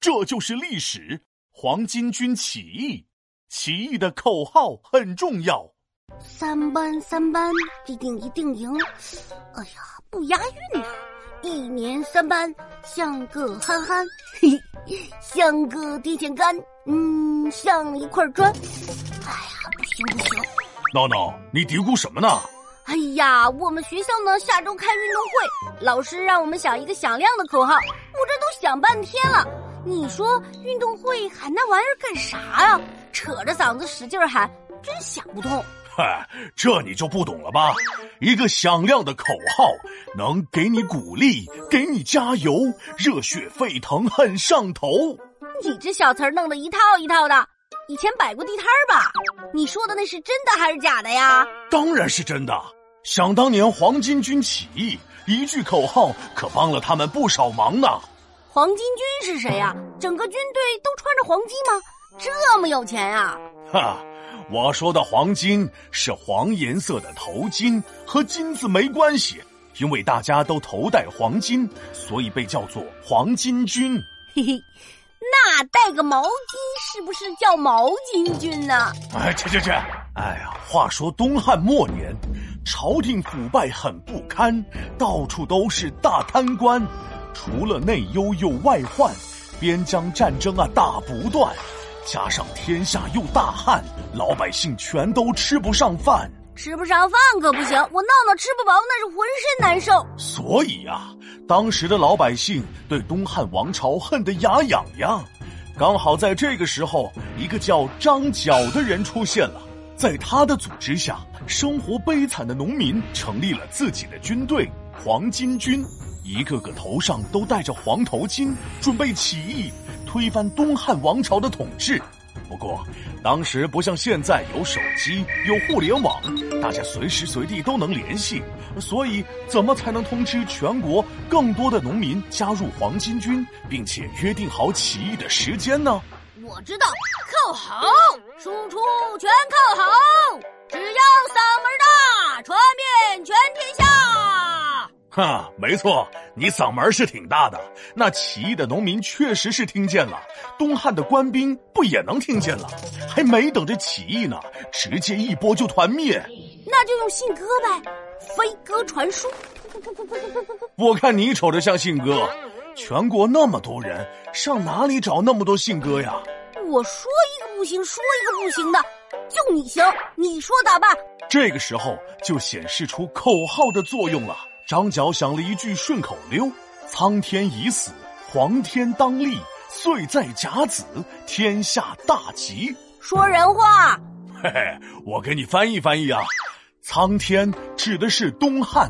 这就是历史。黄巾军起义，起义的口号很重要。三班三班，必定一定赢。哎呀，不押韵呐！一年三班，像个憨憨，嘿，像个电线杆，嗯，像一块砖。哎呀，不行不行！闹闹，你嘀咕什么呢？哎呀，我们学校呢下周开运动会，老师让我们想一个响亮的口号，我这都想半天了。你说运动会喊那玩意儿干啥呀？扯着嗓子使劲喊，真想不通。嗨，这你就不懂了吧？一个响亮的口号能给你鼓励，给你加油，热血沸腾，很上头。你这小词儿弄得一套一套的。以前摆过地摊儿吧？你说的那是真的还是假的呀？当然是真的。想当年黄巾军起义，一句口号可帮了他们不少忙呢。黄巾军是谁呀？整个军队都穿着黄金吗？这么有钱呀？哈，我说的黄金是黄颜色的头巾，和金子没关系。因为大家都头戴黄金，所以被叫做黄巾军。嘿嘿。那戴个毛巾是不是叫毛巾军呢？哎，去去去！哎呀，话说东汉末年，朝廷腐败很不堪，到处都是大贪官，除了内忧又外患，边疆战争啊打不断，加上天下又大旱，老百姓全都吃不上饭。吃不上饭可不行，我闹闹吃不饱那是浑身难受。所以呀，当时的老百姓对东汉王朝恨得牙痒痒。刚好在这个时候，一个叫张角的人出现了，在他的组织下，生活悲惨的农民成立了自己的军队——黄巾军，一个个头上都戴着黄头巾，准备起义，推翻东汉王朝的统治。不过，当时不像现在有手机、有互联网，大家随时随地都能联系，所以怎么才能通知全国更多的农民加入黄巾军，并且约定好起义的时间呢？我知道，靠好，输出全靠好，只要嗓门大，传遍全天下。哈，没错，你嗓门是挺大的。那起义的农民确实是听见了，东汉的官兵不也能听见了？还没等着起义呢，直接一波就团灭。那就用信鸽呗，飞鸽传书。我看你瞅着像信鸽，全国那么多人，上哪里找那么多信鸽呀？我说一个不行，说一个不行的，就你行，你说咋办？这个时候就显示出口号的作用了。张角想了一句顺口溜：“苍天已死，黄天当立，岁在甲子，天下大吉。”说人话。嘿嘿，我给你翻译翻译啊。苍天指的是东汉，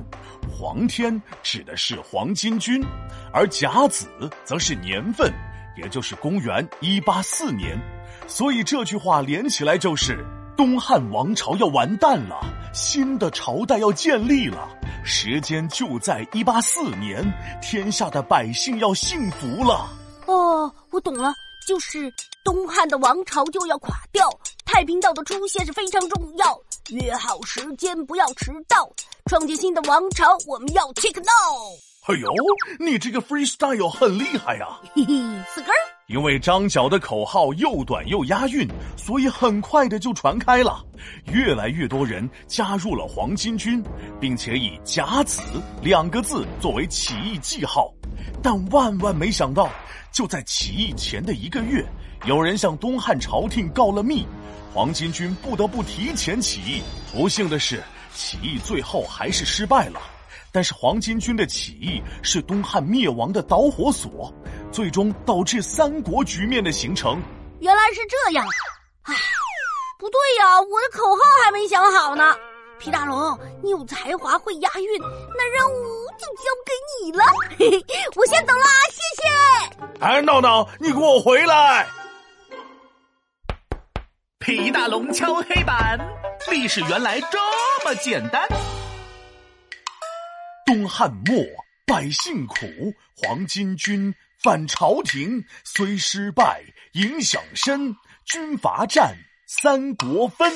黄天指的是黄巾军，而甲子则是年份，也就是公元一八四年。所以这句话连起来就是：东汉王朝要完蛋了，新的朝代要建立了。时间就在一八四年，天下的百姓要幸福了。哦，我懂了，就是东汉的王朝就要垮掉，太平道的出现是非常重要。约好时间，不要迟到，创建新的王朝，我们要 take now。哎呦，你这个 freestyle 很厉害呀！嘿嘿，四根儿。因为张角的口号又短又押韵，所以很快的就传开了。越来越多人加入了黄巾军，并且以“甲子”两个字作为起义记号。但万万没想到，就在起义前的一个月，有人向东汉朝廷告了密，黄巾军不得不提前起义。不幸的是，起义最后还是失败了。但是黄巾军的起义是东汉灭亡的导火索。最终导致三国局面的形成。原来是这样，唉，不对呀，我的口号还没想好呢。皮大龙，你有才华，会押韵，那任务就交给你了。嘿嘿，我先走了，谢谢。哎，闹闹，你给我回来！皮大龙敲黑板，历史原来这么简单。东汉末，百姓苦，黄巾军。反朝廷虽失败，影响深。军阀战，三国分。